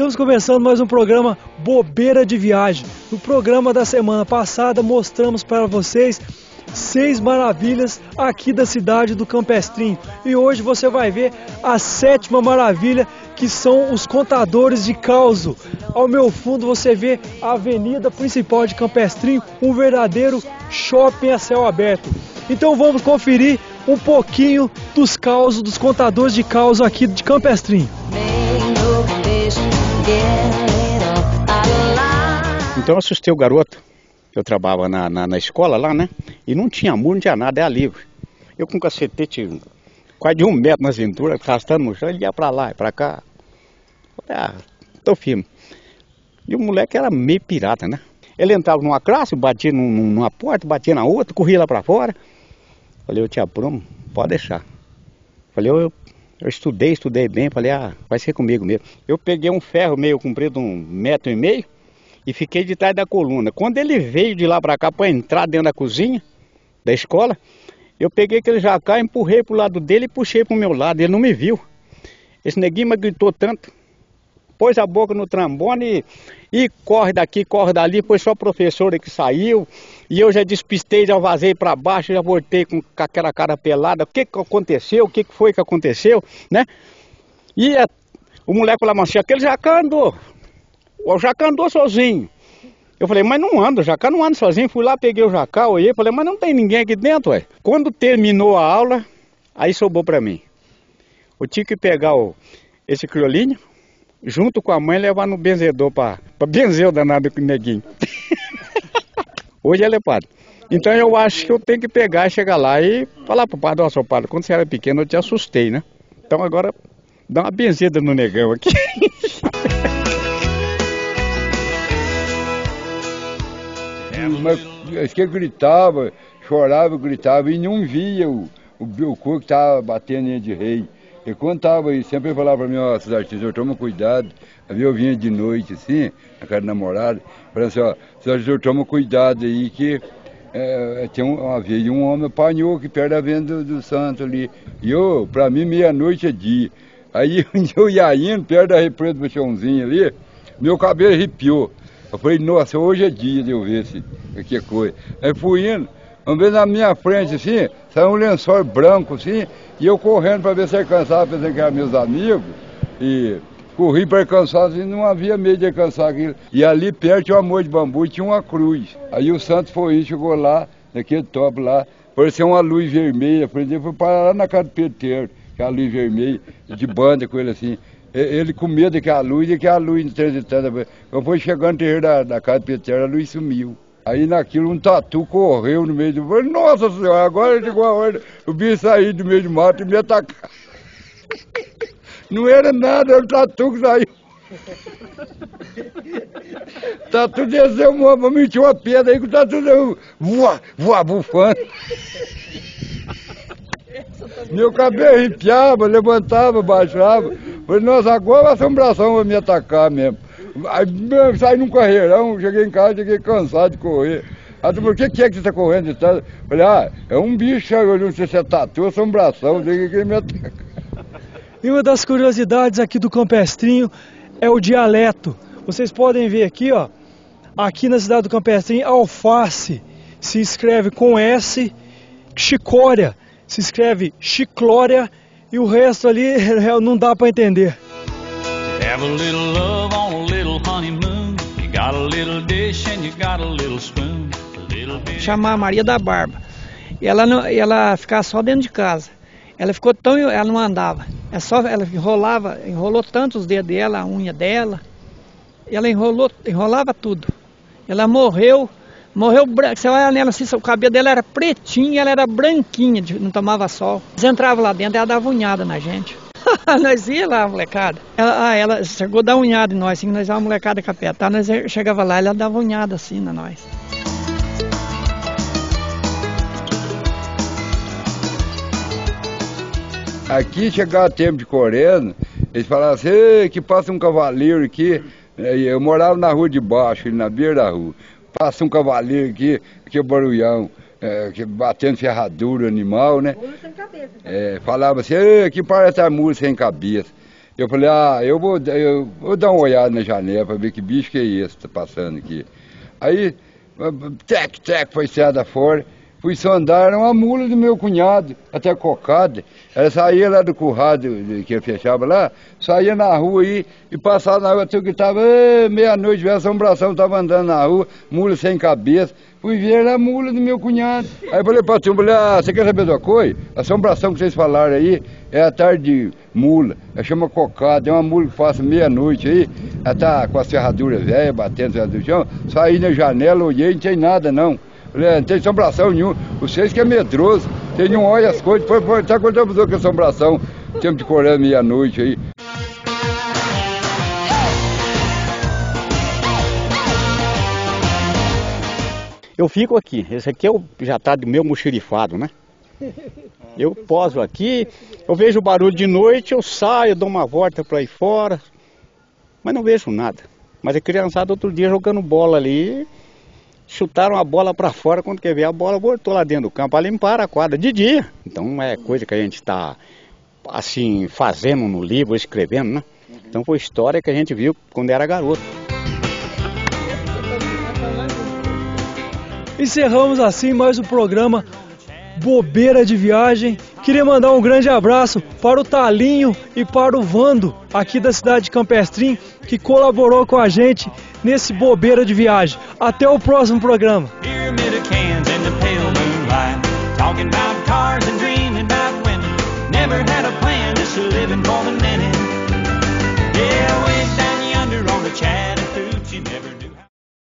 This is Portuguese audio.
Estamos começando mais um programa Bobeira de Viagem. No programa da semana passada mostramos para vocês seis maravilhas aqui da cidade do Campestrinho. E hoje você vai ver a sétima maravilha, que são os contadores de causo. Ao meu fundo você vê a avenida principal de Campestrinho, um verdadeiro shopping a céu aberto. Então vamos conferir um pouquinho dos causos, dos contadores de causo aqui de Campestrinho. Então eu assustei o garoto. Eu trabalhava na, na, na, escola lá, né? E não tinha muro, não tinha nada, era livre. Eu com um cacetete quase de um metro na cintura, arrastando no chão, ele ia pra lá pra cá. Falei, ah, tô firme. E o moleque era meio pirata, né? Ele entrava numa classe, batia numa porta, batia na outra, corria lá pra fora. Falei, eu te aprumo, pode deixar. Falei, eu estudei, estudei bem, falei, ah, vai ser comigo mesmo. Eu peguei um ferro meio comprido, um metro e meio, e fiquei de trás da coluna. Quando ele veio de lá para cá para entrar dentro da cozinha da escola, eu peguei aquele jacá, empurrei pro lado dele e puxei pro meu lado. Ele não me viu. Esse neguinho me gritou tanto, pôs a boca no trambone e, e corre daqui, corre dali, foi só a professora que saiu. E eu já despistei, já vazei para baixo, já voltei com, aquela cara pelada. O que, que aconteceu? O que, que foi que aconteceu? Né? E a, o moleque lá, mas aquele jacá andou. O Jacá andou sozinho. Eu falei, mas não anda, o Jacá não anda sozinho. Fui lá, peguei o Jacá, olhei, falei, mas não tem ninguém aqui dentro, ué. Quando terminou a aula, aí sobrou para mim. Eu tinha que pegar o, esse criolinho, junto com a mãe, levar no benzedor para benzer o danado com o neguinho. Hoje ele é padre. Então eu acho que eu tenho que pegar chegar lá e falar pro padre, seu padre, quando você era pequeno eu te assustei, né? Então agora dá uma benzida no negão aqui. Mas que gritava, chorava, gritava e não via o, o, o que estava batendo em de rei. E quando estava aí, sempre falava para mim, ó, oh, artistas, toma cuidado. Aí eu vinha de noite, assim, na casa do namorado, falando assim, ó, oh, toma cuidado aí que é, tem um, uma vez um homem apanhou aqui perto da venda do, do santo ali. E eu, para mim, meia-noite é dia. Aí eu ia indo, perto da represa do chãozinho ali, meu cabelo arrepiou. Eu falei, nossa, hoje é dia de eu ver esse, que coisa. Aí fui indo, uma vez na minha frente, assim, saiu um lençol branco, assim, e eu correndo para ver se alcançava, pensando que eram meus amigos, e corri para alcançar, assim, não havia meio de alcançar aquilo. E ali perto tinha um amor de bambu e tinha uma cruz. Aí o santo foi, chegou lá, naquele topo lá, parecia uma luz vermelha, por exemplo, foi parar lá na casa do Peteiro, que é a luz vermelha, de banda com ele assim. Ele com medo que a luz, e que a luz transitando. Eu fui chegando no terreiro da, da casa de Peter, a luz sumiu. Aí naquilo um tatu correu no meio do. Falei, Nossa senhora, agora a hora o bicho sair do meio do mato e me atacar. Não era nada, era o tatu que saiu. tatu desceu uma, metiu uma pedra aí que o tatu deu. Voa, voa, bufando. Meu cabelo arrepiava, levantava, baixava. Falei, nossa, agora a assombração vai me atacar mesmo. Aí saí num carreirão, cheguei em casa, cheguei cansado de correr. Aí por que, que é que você está correndo? Falei, ah, é um bicho, eu não sei se é tatu, assombração, sei que ele me ataca. E uma das curiosidades aqui do Campestrinho é o dialeto. Vocês podem ver aqui, ó, aqui na cidade do Campestrinho, alface se escreve com S, chicória se escreve chiclória e o resto ali não dá para entender. Chamar Maria da Barba. E ela, não, ela ficava só dentro de casa. Ela ficou tão. Ela não andava. É só, ela enrolava, enrolou tanto os dedos dela, a unha dela. Ela enrolou, enrolava tudo. Ela morreu Morreu branco. Você olha nela assim, o cabelo dela era pretinho, ela era branquinha, não tomava sol. Eles entravam lá dentro e ela dava unhada na gente. nós ia lá, molecada. Ela, ah, ela chegou a dar unhada em nós, assim, nós uma molecada capetada. Nós chegava lá ela dava unhada assim na nós. Aqui chegava tempo de correndo, eles falavam assim, que passa um cavaleiro aqui. Eu morava na rua de baixo, na beira da rua. Passa um cavaleiro aqui, aqui é barulhão, é, batendo ferradura animal, né? sem cabeça. É, falava assim, que parece a mula sem cabeça. Eu falei, ah, eu vou, eu vou dar uma olhada na janela para ver que bicho que é esse que tá passando aqui. Aí, tec, tec, foi da fora. Fui sondar, era uma mula do meu cunhado, até cocada. Ela saía lá do currado que eu fechava lá, saía na rua aí e passava na rua, eu gritava, meia-noite, a assombração, estava andando na rua, mula sem cabeça. Fui ver, era a mula do meu cunhado. Aí falei pra tu, mulher, ah, você quer saber da coisa? A assombração que vocês falaram aí é a tarde de mula. Ela chama cocada, é uma mula que passa meia-noite aí, ela tá com a serradura velha, batendo no chão. Saí na janela, olhei, não tem nada não. Falei, não tem assombração nenhuma. Vocês que é medroso, tem não olha as coisas, foi, foi, tá contando que é assombração. Tempo de correr meia-noite aí. Eu fico aqui, esse aqui é o, já está do meu mochirifado, né? Eu poso aqui, eu vejo o barulho de noite, eu saio, dou uma volta para aí fora, mas não vejo nada. Mas a criançada outro dia jogando bola ali, chutaram a bola para fora, quando quer ver a bola voltou lá dentro do campo a limpar a quadra de dia. Então é coisa que a gente está assim fazendo no livro, escrevendo, né? Então foi história que a gente viu quando era garoto. Encerramos assim mais o programa Bobeira de Viagem. Queria mandar um grande abraço para o Talinho e para o Vando, aqui da cidade de Campestrim, que colaborou com a gente nesse bobeira de viagem. Até o próximo programa. Talking about cars and dreaming about women. Never had a plan, just living.